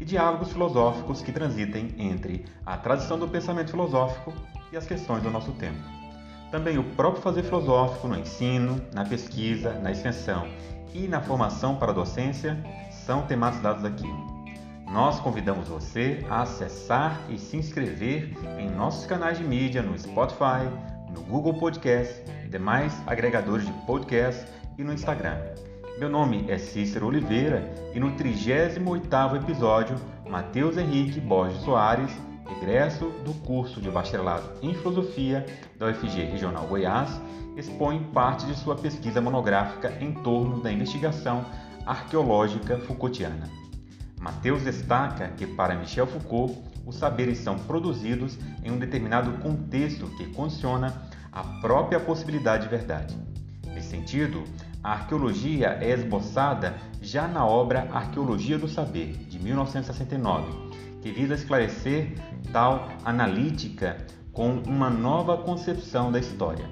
e diálogos filosóficos que transitem entre a tradição do pensamento filosófico e as questões do nosso tempo. Também o próprio fazer filosófico no ensino, na pesquisa, na extensão e na formação para a docência são tematizados aqui. Nós convidamos você a acessar e se inscrever em nossos canais de mídia no Spotify, no Google Podcast demais agregadores de podcast e no Instagram. Meu nome é Cícero Oliveira e no 38º episódio, Matheus Henrique Borges Soares, egresso do curso de bacharelado em filosofia da UFG Regional Goiás, expõe parte de sua pesquisa monográfica em torno da investigação arqueológica Foucaultiana. Mateus destaca que, para Michel Foucault, os saberes são produzidos em um determinado contexto que condiciona a própria possibilidade de verdade. Nesse sentido, a arqueologia é esboçada já na obra Arqueologia do Saber, de 1969, que visa esclarecer tal analítica com uma nova concepção da história.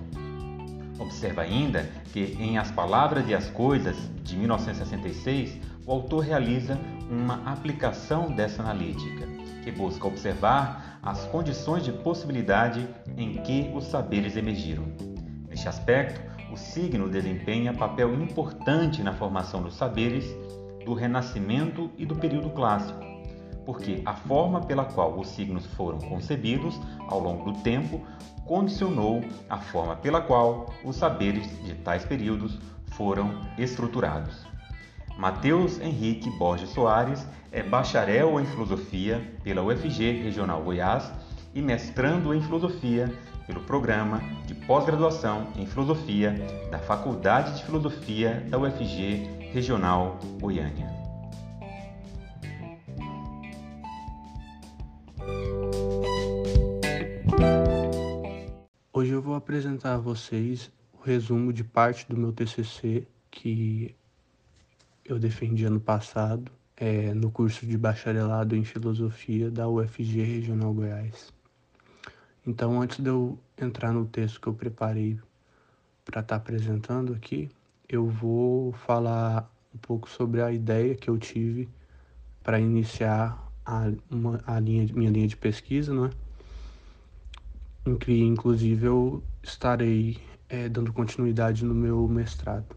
Observa ainda que, em As Palavras e as Coisas, de 1966, o autor realiza uma aplicação dessa analítica, que busca observar as condições de possibilidade em que os saberes emergiram. Neste aspecto, o signo desempenha papel importante na formação dos saberes do Renascimento e do período clássico, porque a forma pela qual os signos foram concebidos ao longo do tempo condicionou a forma pela qual os saberes de tais períodos foram estruturados. Mateus Henrique Borges Soares é bacharel em filosofia pela UFG Regional Goiás e mestrando em filosofia pelo programa de pós-graduação em filosofia da Faculdade de Filosofia da UFG Regional Goiânia. Hoje eu vou apresentar a vocês o resumo de parte do meu TCC que eu defendi ano passado é, no curso de bacharelado em filosofia da UFG Regional Goiás. Então, antes de eu entrar no texto que eu preparei para estar tá apresentando aqui, eu vou falar um pouco sobre a ideia que eu tive para iniciar a, uma, a linha, minha linha de pesquisa, né? em que inclusive eu estarei é, dando continuidade no meu mestrado.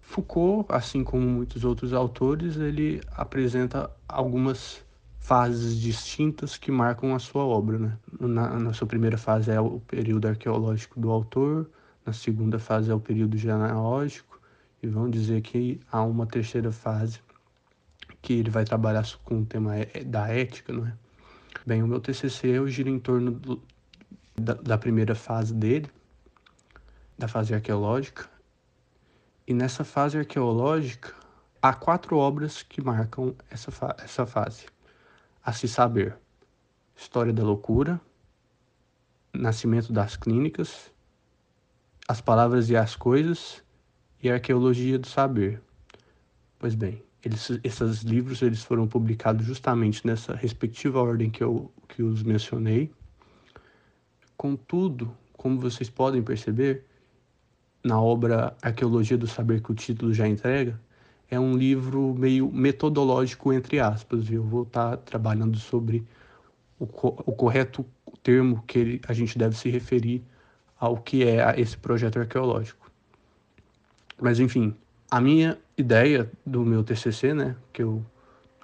Foucault, assim como muitos outros autores, ele apresenta algumas fases distintas que marcam a sua obra. Né? Na, na sua primeira fase é o período arqueológico do autor, na segunda fase é o período genealógico, e vão dizer que há uma terceira fase que ele vai trabalhar com o tema é, da ética, não é? Bem, o meu TCC eu giro em torno do, da, da primeira fase dele, da fase arqueológica, e nessa fase arqueológica há quatro obras que marcam essa, fa essa fase a se saber: História da Loucura, Nascimento das Clínicas, As Palavras e as Coisas e Arqueologia do Saber. Pois bem, eles, esses livros eles foram publicados justamente nessa respectiva ordem que eu que os mencionei. Contudo, como vocês podem perceber, na obra Arqueologia do Saber que o título já entrega, é um livro meio metodológico, entre aspas. Eu vou estar trabalhando sobre o, co o correto termo que ele, a gente deve se referir ao que é esse projeto arqueológico. Mas, enfim, a minha ideia do meu TCC, né, que eu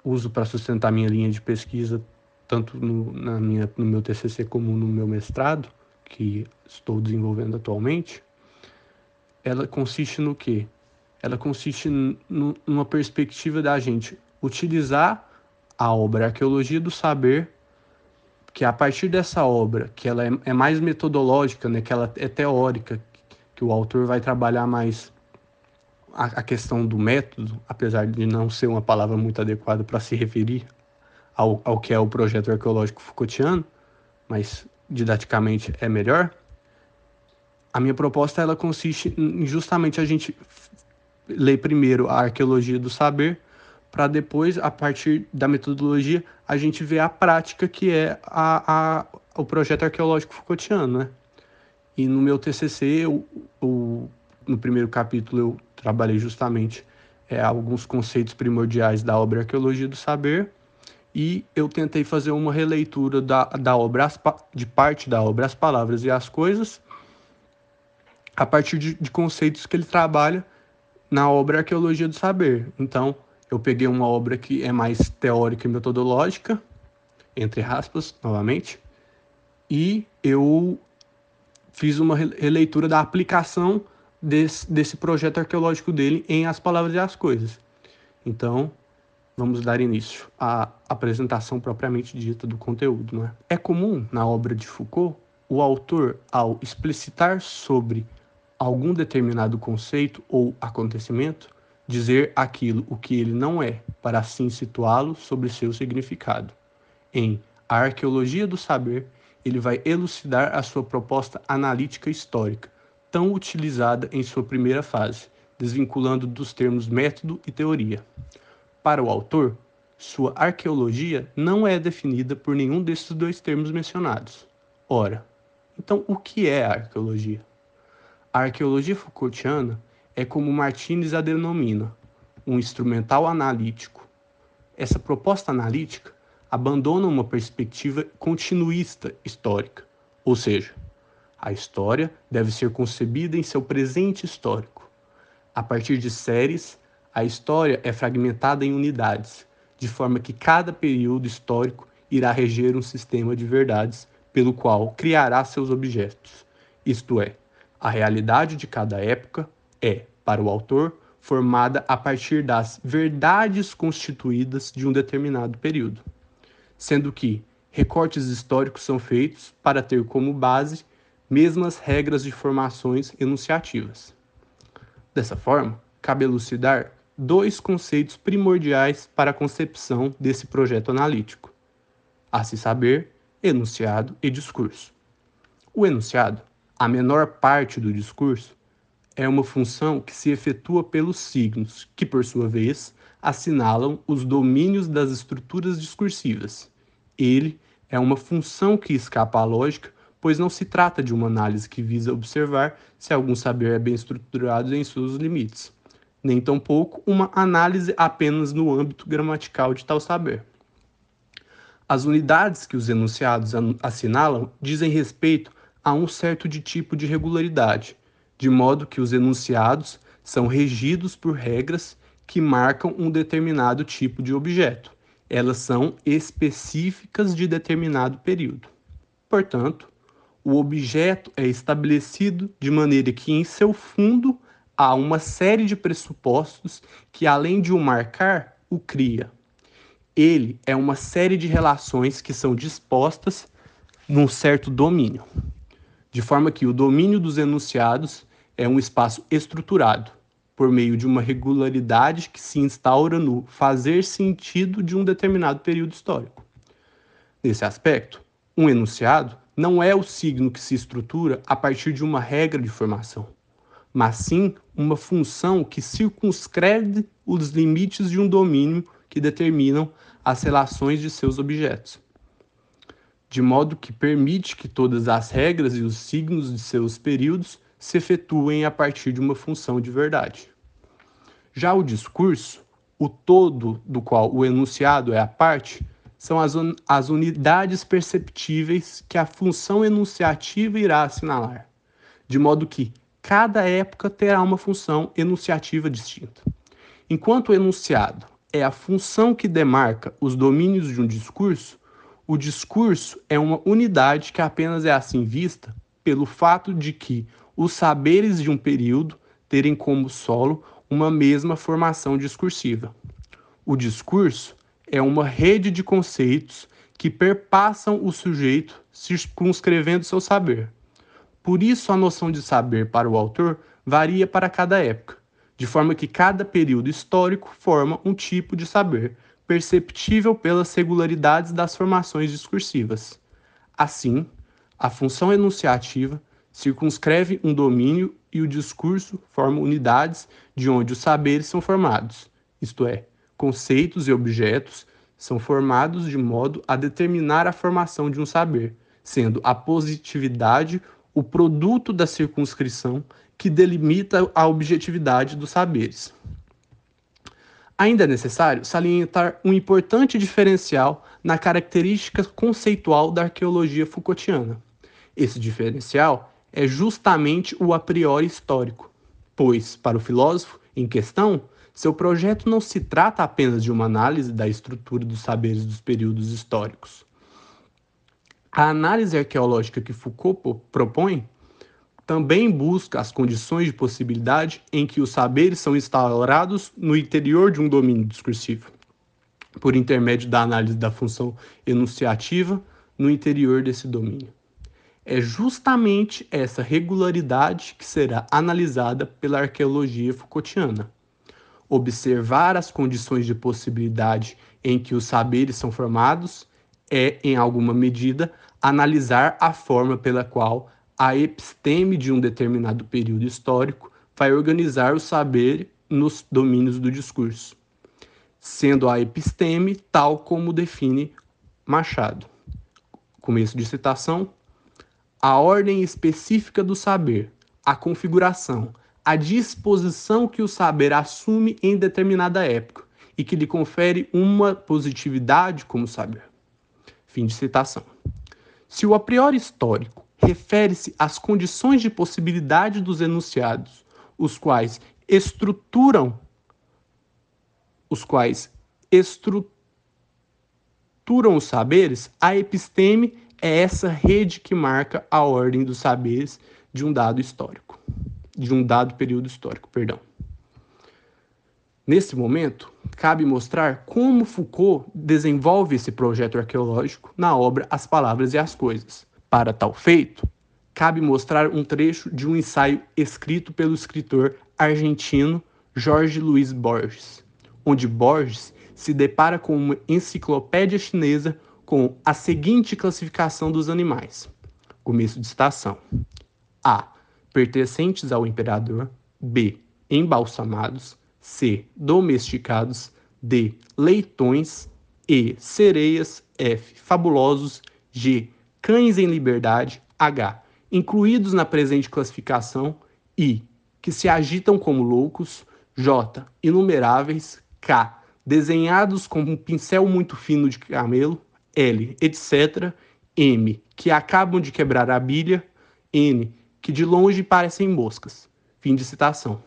uso para sustentar minha linha de pesquisa, tanto no, na minha, no meu TCC como no meu mestrado, que estou desenvolvendo atualmente, ela consiste no quê? Ela consiste numa perspectiva da gente utilizar a obra Arqueologia do Saber, que a partir dessa obra, que ela é, é mais metodológica, né, que ela é teórica, que o autor vai trabalhar mais a, a questão do método, apesar de não ser uma palavra muito adequada para se referir ao, ao que é o projeto arqueológico Foucaultiano, mas didaticamente é melhor. A minha proposta ela consiste em justamente a gente ler primeiro a arqueologia do saber, para depois, a partir da metodologia, a gente ver a prática que é a, a, o projeto arqueológico Foucaultiano, né? E no meu TCC, eu, eu, no primeiro capítulo, eu trabalhei justamente é, alguns conceitos primordiais da obra Arqueologia do Saber, e eu tentei fazer uma releitura da, da obra, de parte da obra As Palavras e as Coisas, a partir de, de conceitos que ele trabalha na obra Arqueologia do Saber. Então, eu peguei uma obra que é mais teórica e metodológica, entre aspas, novamente, e eu fiz uma releitura da aplicação desse, desse projeto arqueológico dele em As Palavras e as Coisas. Então, vamos dar início à apresentação propriamente dita do conteúdo. Não é? é comum, na obra de Foucault, o autor, ao explicitar sobre algum determinado conceito ou acontecimento, dizer aquilo o que ele não é, para assim situá-lo sobre seu significado. Em A Arqueologia do Saber, ele vai elucidar a sua proposta analítica histórica, tão utilizada em sua primeira fase, desvinculando dos termos método e teoria. Para o autor, sua arqueologia não é definida por nenhum desses dois termos mencionados. Ora, então o que é a arqueologia? A arqueologia Foucaultiana é como Martinez a denomina, um instrumental analítico. Essa proposta analítica abandona uma perspectiva continuista histórica, ou seja, a história deve ser concebida em seu presente histórico. A partir de séries, a história é fragmentada em unidades, de forma que cada período histórico irá reger um sistema de verdades pelo qual criará seus objetos. Isto é, a realidade de cada época é, para o autor, formada a partir das verdades constituídas de um determinado período, sendo que recortes históricos são feitos para ter como base mesmas regras de formações enunciativas. Dessa forma, cabe elucidar dois conceitos primordiais para a concepção desse projeto analítico: a se saber, enunciado e discurso. O enunciado, a menor parte do discurso, é uma função que se efetua pelos signos, que por sua vez assinalam os domínios das estruturas discursivas. Ele é uma função que escapa à lógica pois não se trata de uma análise que visa observar se algum saber é bem estruturado em seus limites, nem tampouco uma análise apenas no âmbito gramatical de tal saber. As unidades que os enunciados assinalam dizem respeito a um certo de tipo de regularidade, de modo que os enunciados são regidos por regras que marcam um determinado tipo de objeto. Elas são específicas de determinado período. Portanto, o objeto é estabelecido de maneira que em seu fundo há uma série de pressupostos que, além de o marcar, o cria. Ele é uma série de relações que são dispostas num certo domínio, de forma que o domínio dos enunciados é um espaço estruturado, por meio de uma regularidade que se instaura no fazer sentido de um determinado período histórico. Nesse aspecto, um enunciado não é o signo que se estrutura a partir de uma regra de formação, mas sim uma função que circunscreve os limites de um domínio que determinam as relações de seus objetos, de modo que permite que todas as regras e os signos de seus períodos se efetuem a partir de uma função de verdade. Já o discurso, o todo do qual o enunciado é a parte, são as, un as unidades perceptíveis que a função enunciativa irá assinalar, de modo que cada época terá uma função enunciativa distinta. Enquanto o enunciado é a função que demarca os domínios de um discurso, o discurso é uma unidade que apenas é assim vista pelo fato de que os saberes de um período terem como solo uma mesma formação discursiva. O discurso é uma rede de conceitos que perpassam o sujeito, circunscrevendo seu saber. Por isso, a noção de saber para o autor varia para cada época, de forma que cada período histórico forma um tipo de saber, perceptível pelas regularidades das formações discursivas. Assim, a função enunciativa circunscreve um domínio e o discurso forma unidades de onde os saberes são formados, isto é, conceitos e objetos são formados de modo a determinar a formação de um saber, sendo a positividade o produto da circunscrição que delimita a objetividade dos saberes. Ainda é necessário salientar um importante diferencial na característica conceitual da arqueologia Foucaultiana. Esse diferencial é justamente o a priori histórico, pois, para o filósofo em questão, seu projeto não se trata apenas de uma análise da estrutura dos saberes dos períodos históricos. A análise arqueológica que Foucault propõe também busca as condições de possibilidade em que os saberes são instaurados no interior de um domínio discursivo, por intermédio da análise da função enunciativa no interior desse domínio. É justamente essa regularidade que será analisada pela arqueologia Foucaultiana. Observar as condições de possibilidade em que os saberes são formados é, em alguma medida, analisar a forma pela qual a episteme de um determinado período histórico vai organizar o saber nos domínios do discurso, sendo a episteme tal como define Machado. Começo de citação. A ordem específica do saber, a configuração, a disposição que o saber assume em determinada época e que lhe confere uma positividade como saber. Fim de citação. Se o a priori histórico refere-se às condições de possibilidade dos enunciados, os quais estruturam os quais estruturam os saberes, a episteme é essa rede que marca a ordem dos saberes de um dado histórico, de um dado período histórico, perdão. Nesse momento, cabe mostrar como Foucault desenvolve esse projeto arqueológico na obra As Palavras e as Coisas, para tal feito, cabe mostrar um trecho de um ensaio escrito pelo escritor argentino Jorge Luiz Borges, onde Borges se depara com uma enciclopédia chinesa com a seguinte classificação dos animais. Começo de citação. A. Pertencentes ao imperador. B. Embalsamados. C. Domesticados. D. Leitões. E. Sereias. F. Fabulosos. G cães em liberdade, H, incluídos na presente classificação, I, que se agitam como loucos, J, inumeráveis, K, desenhados com um pincel muito fino de camelo, L, etc., M, que acabam de quebrar a bilha, N, que de longe parecem moscas. Fim de citação.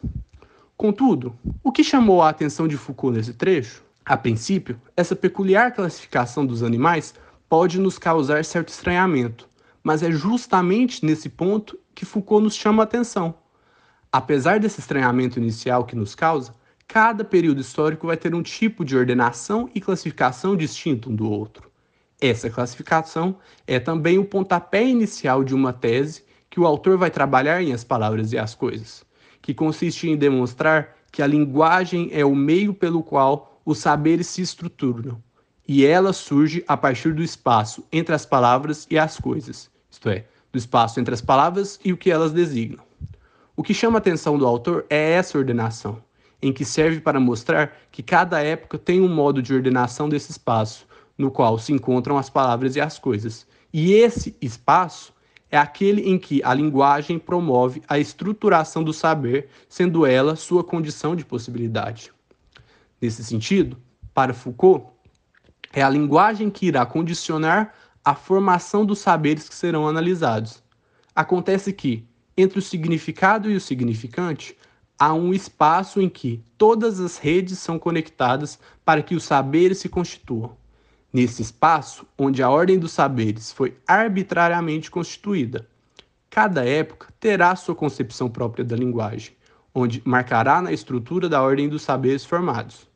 Contudo, o que chamou a atenção de Foucault nesse trecho? A princípio, essa peculiar classificação dos animais pode nos causar certo estranhamento, mas é justamente nesse ponto que Foucault nos chama a atenção. Apesar desse estranhamento inicial que nos causa, cada período histórico vai ter um tipo de ordenação e classificação distinto um do outro. Essa classificação é também o pontapé inicial de uma tese que o autor vai trabalhar em As Palavras e as Coisas, que consiste em demonstrar que a linguagem é o meio pelo qual os saberes se estruturam e ela surge a partir do espaço entre as palavras e as coisas, isto é, do espaço entre as palavras e o que elas designam. O que chama a atenção do autor é essa ordenação, em que serve para mostrar que cada época tem um modo de ordenação desse espaço, no qual se encontram as palavras e as coisas. E esse espaço é aquele em que a linguagem promove a estruturação do saber, sendo ela sua condição de possibilidade. Nesse sentido, para Foucault, é a linguagem que irá condicionar a formação dos saberes que serão analisados. Acontece que, entre o significado e o significante, há um espaço em que todas as redes são conectadas para que os saberes se constituam. Nesse espaço, onde a ordem dos saberes foi arbitrariamente constituída, Cada época terá sua concepção própria da linguagem, onde marcará na estrutura da ordem dos saberes formados.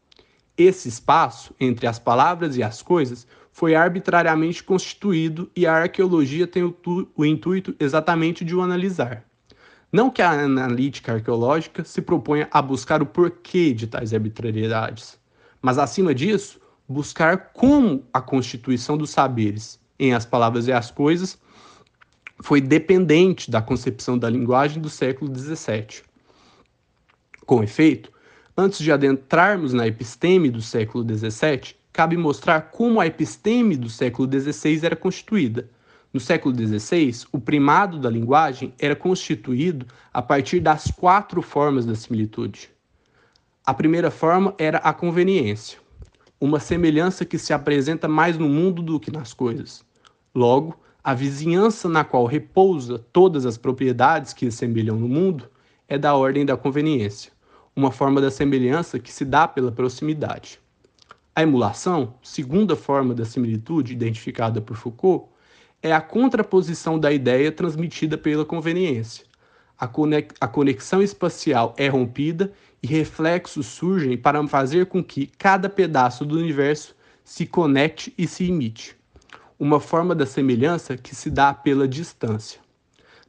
Esse espaço entre as palavras e as coisas foi arbitrariamente constituído e a arqueologia tem o, o intuito exatamente de o analisar. Não que a analítica arqueológica se proponha a buscar o porquê de tais arbitrariedades, mas, acima disso, buscar como a constituição dos saberes, em as palavras e as coisas, foi dependente da concepção da linguagem do século XVII. Com efeito, antes de adentrarmos na episteme do século XVII, cabe mostrar como a episteme do século XVI era constituída. No século XVI, o primado da linguagem era constituído a partir das quatro formas da similitude. A primeira forma era a conveniência, uma semelhança que se apresenta mais no mundo do que nas coisas. Logo, a vizinhança na qual repousa todas as propriedades que semelham no mundo é da ordem da conveniência, uma forma da semelhança que se dá pela proximidade. A emulação, segunda forma da similitude identificada por Foucault, é a contraposição da ideia transmitida pela conveniência. A conexão espacial é rompida e reflexos surgem para fazer com que cada pedaço do universo se conecte e se imite uma forma da semelhança que se dá pela distância.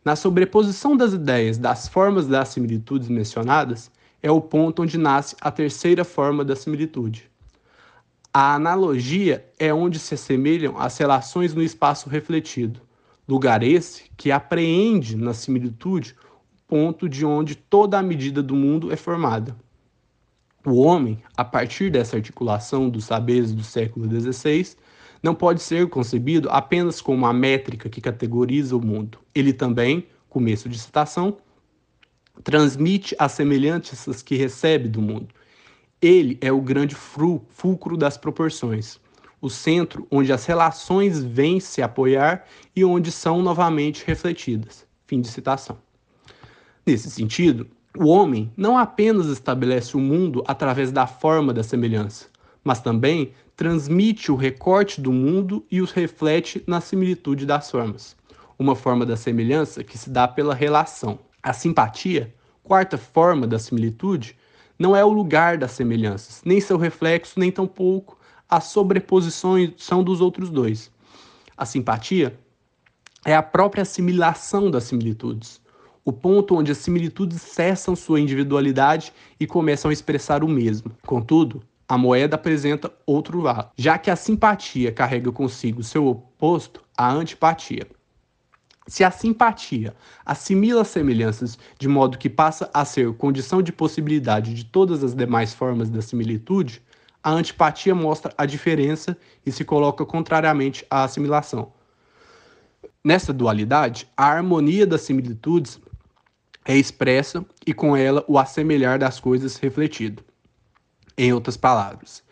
Na sobreposição das ideias das formas das similitudes mencionadas, é o ponto onde nasce a terceira forma da similitude. A analogia é onde se assemelham as relações no espaço refletido, lugar esse que apreende na similitude o ponto de onde toda a medida do mundo é formada. O homem, a partir dessa articulação dos saberes do século XVI, não pode ser concebido apenas como uma métrica que categoriza o mundo. Ele também, começo de citação, transmite as semelhanças que recebe do mundo. Ele é o grande fulcro das proporções, o centro onde as relações vêm se apoiar e onde são novamente refletidas. Fim de citação. Nesse sentido, o homem não apenas estabelece o mundo através da forma da semelhança, mas também transmite o recorte do mundo e os reflete na similitude das formas, uma forma da semelhança que se dá pela relação. A simpatia, quarta forma da similitude, não é o lugar das semelhanças, nem seu reflexo, nem tampouco a sobreposição dos outros dois. A simpatia é a própria assimilação das similitudes, o ponto onde as similitudes cessam sua individualidade e começam a expressar o mesmo. Contudo, a moeda apresenta outro lado, já que a simpatia carrega consigo seu oposto, a antipatia. Se a simpatia assimila semelhanças de modo que passa a ser condição de possibilidade de todas as demais formas da similitude, a antipatia mostra a diferença e se coloca contrariamente à assimilação. Nessa dualidade, a harmonia das similitudes é expressa e com ela o assemelhar das coisas refletido. Em outras palavras,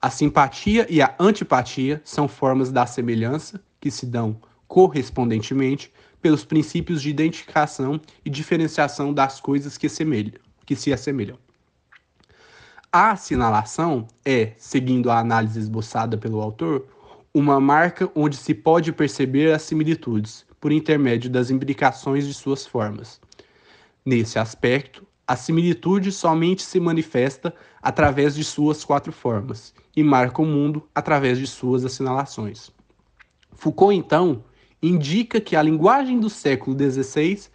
a simpatia e a antipatia são formas da semelhança que se dão correspondentemente pelos princípios de identificação e diferenciação das coisas que, que se assemelham. A assinalação é, seguindo a análise esboçada pelo autor, uma marca onde se pode perceber as similitudes por intermédio das imbricações de suas formas. Nesse aspecto, a similitude somente se manifesta através de suas quatro formas e marca o mundo através de suas assinalações. Foucault, então, indica que a linguagem do século XVI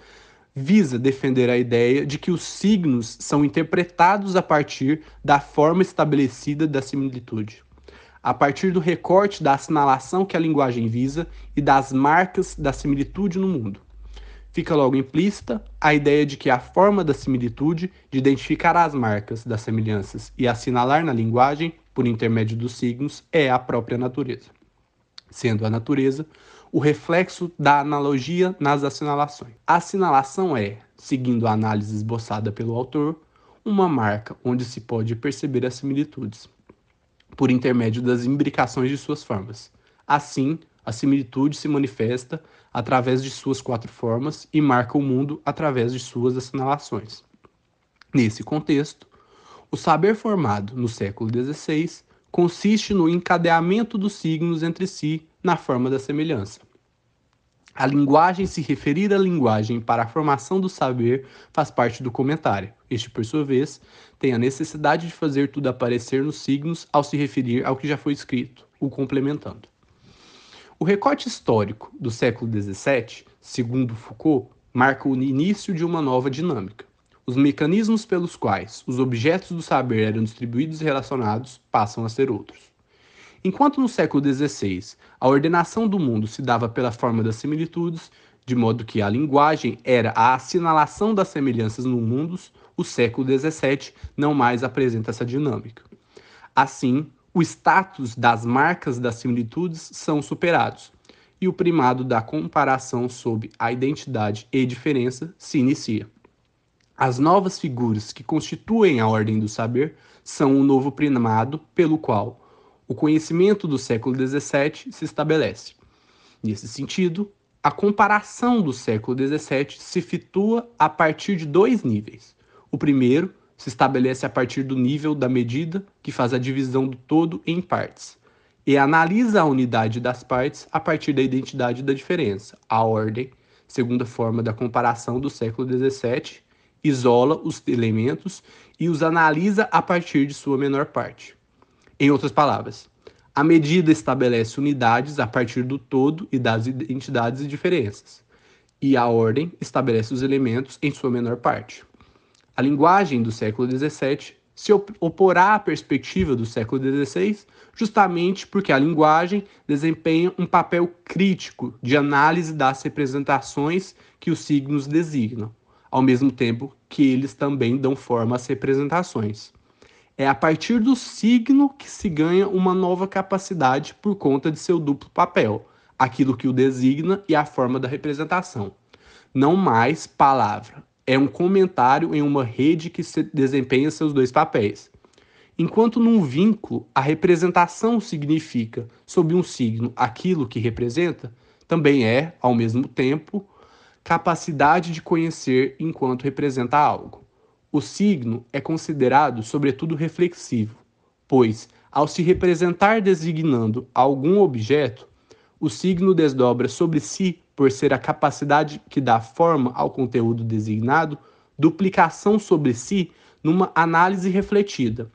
visa defender a ideia de que os signos são interpretados a partir da forma estabelecida da similitude, a partir do recorte da assinalação que a linguagem visa e das marcas da similitude no mundo. Fica logo implícita a ideia de que a forma da similitude de identificar as marcas das semelhanças e assinalar na linguagem, por intermédio dos signos, é a própria natureza, sendo a natureza o reflexo da analogia nas assinalações. A assinalação é, seguindo a análise esboçada pelo autor, uma marca onde se pode perceber as similitudes, por intermédio das imbricações de suas formas. Assim, a similitude se manifesta através de suas quatro formas e marca o mundo através de suas assinalações. Nesse contexto, o saber formado no século XVI consiste no encadeamento dos signos entre si na forma da semelhança. A linguagem se referir à linguagem para a formação do saber faz parte do comentário. Este, por sua vez, tem a necessidade de fazer tudo aparecer nos signos ao se referir ao que já foi escrito, o complementando. O recorte histórico do século XVII, segundo Foucault, marca o início de uma nova dinâmica. Os mecanismos pelos quais os objetos do saber eram distribuídos e relacionados passam a ser outros. Enquanto no século XVI a ordenação do mundo se dava pela forma das similitudes, de modo que a linguagem era a assinalação das semelhanças no mundo, o século XVII não mais apresenta essa dinâmica. Assim, o status das marcas das similitudes são superados, e o primado da comparação sob a identidade e diferença se inicia. As novas figuras que constituem a ordem do saber são o novo primado pelo qual o conhecimento do século XVII se estabelece. Nesse sentido, a comparação do século XVII se situa a partir de dois níveis. O primeiro se estabelece a partir do nível da medida, que faz a divisão do todo em partes, e analisa a unidade das partes a partir da identidade da diferença, a ordem, segunda forma da comparação do século XVII, isola os elementos e os analisa a partir de sua menor parte. Em outras palavras, a medida estabelece unidades a partir do todo e das identidades e diferenças, e a ordem estabelece os elementos em sua menor parte. A linguagem do século XVII se oporá à perspectiva do século XVI, justamente porque a linguagem desempenha um papel crítico de análise das representações que os signos designam, ao mesmo tempo que eles também dão forma às representações. É a partir do signo que se ganha uma nova capacidade por conta de seu duplo papel, aquilo que o designa e a forma da representação. Não mais palavra, é um comentário em uma rede que desempenha seus dois papéis. Enquanto num vínculo a representação significa, sob um signo, aquilo que representa, também é, ao mesmo tempo, capacidade de conhecer enquanto representa algo. O signo é considerado, sobretudo, reflexivo, pois, ao se representar designando algum objeto, o signo desdobra sobre si, por ser a capacidade que dá forma ao conteúdo designado, duplicação sobre si numa análise refletida.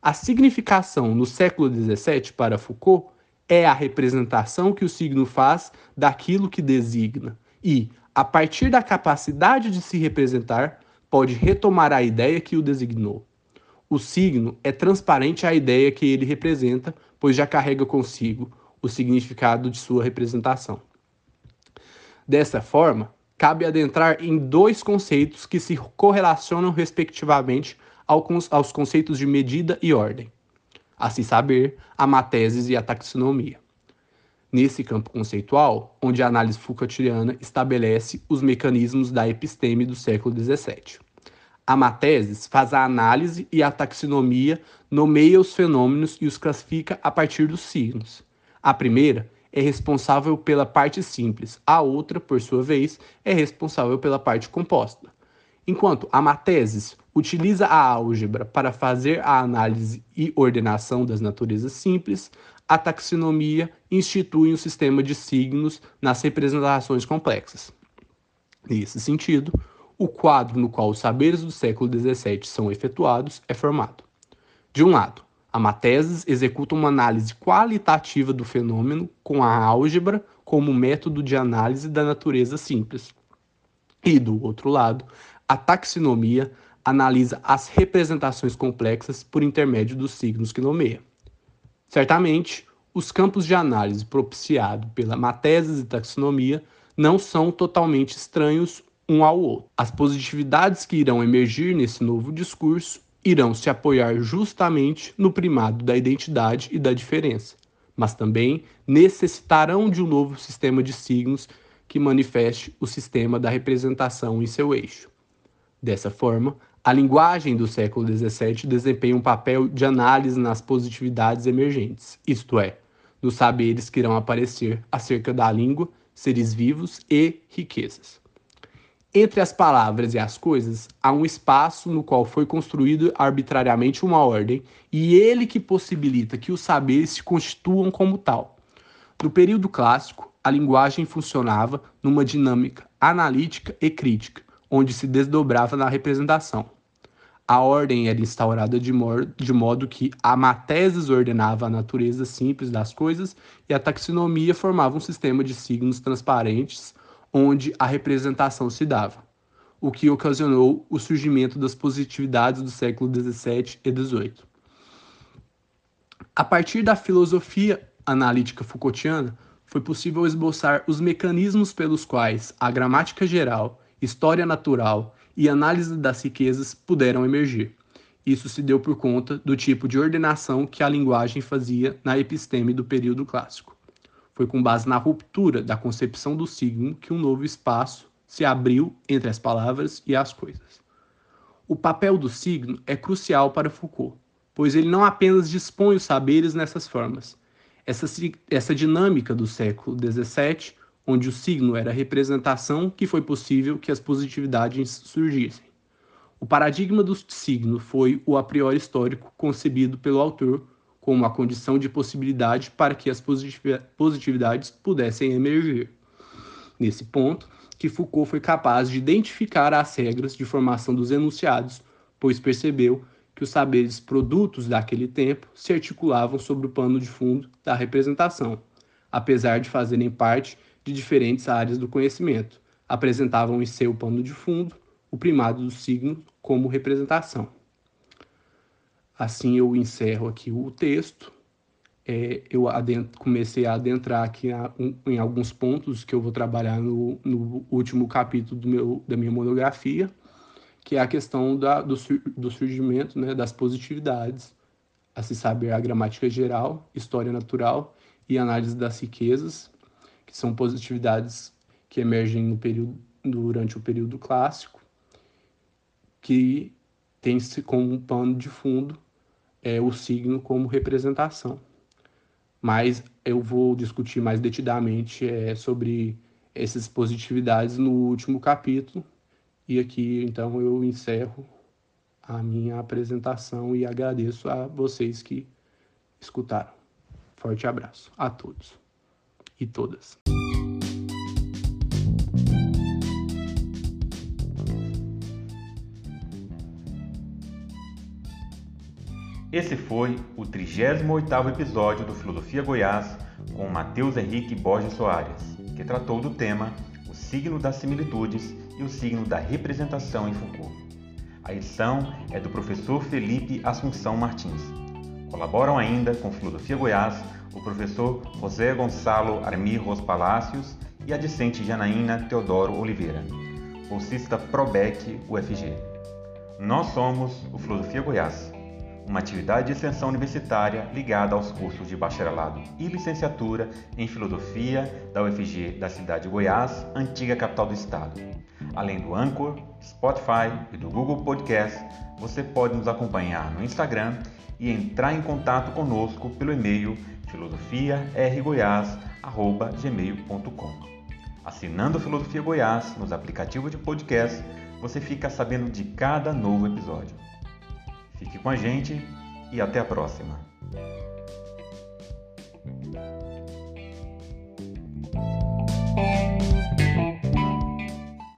A significação no século XVII para Foucault é a representação que o signo faz daquilo que designa e, a partir da capacidade de se representar, pode retomar a ideia que o designou. O signo é transparente à ideia que ele representa, pois já carrega consigo o significado de sua representação. Dessa forma, cabe adentrar em dois conceitos que se correlacionam respectivamente aos conceitos de medida e ordem, a se saber, a matésis e a taxonomia. Nesse campo conceitual, onde a análise Foucaultiana estabelece os mecanismos da episteme do século XVII. A matésis faz a análise e a taxonomia nomeia os fenômenos e os classifica a partir dos signos. A primeira é responsável pela parte simples, a outra, por sua vez, é responsável pela parte composta. Enquanto a matésis utiliza a álgebra para fazer a análise e ordenação das naturezas simples, a taxonomia institui um sistema de signos nas representações complexas. Nesse sentido, o quadro no qual os saberes do século XVII são efetuados é formado. De um lado, a matésis executa uma análise qualitativa do fenômeno com a álgebra como método de análise da natureza simples. E, do outro lado, a taxonomia analisa as representações complexas por intermédio dos signos que nomeia. Certamente, os campos de análise propiciados pela matésis e taxonomia não são totalmente estranhos um ao outro. As positividades que irão emergir nesse novo discurso irão se apoiar justamente no primado da identidade e da diferença, mas também necessitarão de um novo sistema de signos que manifeste o sistema da representação em seu eixo. Dessa forma, a linguagem do século XVII desempenha um papel de análise nas positividades emergentes, isto é, nos saberes que irão aparecer acerca da língua, seres vivos e riquezas. Entre as palavras e as coisas, há um espaço no qual foi construído arbitrariamente uma ordem, e ele que possibilita que os saberes se constituam como tal. No período clássico, a linguagem funcionava numa dinâmica analítica e crítica, onde se desdobrava na representação. A ordem era instaurada de, de modo que a mateses ordenava a natureza simples das coisas e a taxonomia formava um sistema de signos transparentes onde a representação se dava, o que ocasionou o surgimento das positividades do século XVII e XVIII. A partir da filosofia analítica Foucaultiana, foi possível esboçar os mecanismos pelos quais a gramática geral, história natural e análise das riquezas puderam emergir. Isso se deu por conta do tipo de ordenação que a linguagem fazia na episteme do período clássico. Foi com base na ruptura da concepção do signo que um novo espaço se abriu entre as palavras e as coisas. O papel do signo é crucial para Foucault, pois ele não apenas dispõe os saberes nessas formas. Essa, essa dinâmica do século XVII onde o signo era a representação que foi possível que as positividades surgissem. O paradigma do signo foi o a priori histórico concebido pelo autor como uma condição de possibilidade para que as positividades pudessem emergir. Nesse ponto, que Foucault foi capaz de identificar as regras de formação dos enunciados, pois percebeu que os saberes produtos daquele tempo se articulavam sobre o pano de fundo da representação, apesar de fazerem parte de diferentes áreas do conhecimento. Apresentavam em seu pano de fundo o primado do signo como representação. Assim eu encerro aqui o texto. É, eu comecei a adentrar aqui a, um, em alguns pontos que eu vou trabalhar no, no último capítulo meu, da minha monografia, que é a questão da, do, do surgimento né, das positividades, a se saber a gramática geral, história natural e análise das riquezas, que são positividades que emergem no período, durante o período clássico, que tem-se como pano de fundo é, o signo como representação. Mas eu vou discutir mais detidamente é, sobre essas positividades no último capítulo. E aqui, então, eu encerro a minha apresentação e agradeço a vocês que escutaram. Forte abraço a todos e todas. Esse foi o 38º episódio do Filosofia Goiás com Matheus Henrique Borges Soares, que tratou do tema o signo das similitudes e o signo da representação em Foucault. A edição é do professor Felipe Assunção Martins. Colaboram ainda com Filosofia Goiás o professor José Gonçalo Armirros Palácios e a discente Janaína Teodoro Oliveira, bolsista ProBec UFG. Nós somos o Filosofia Goiás, uma atividade de extensão universitária ligada aos cursos de bacharelado e licenciatura em Filosofia da UFG da cidade de Goiás, antiga capital do estado. Além do Anchor, Spotify e do Google Podcast, você pode nos acompanhar no Instagram e entrar em contato conosco pelo e-mail filosofiargoiás.gmail.com. Assinando Filosofia Goiás nos aplicativos de podcast, você fica sabendo de cada novo episódio. Fique com a gente e até a próxima.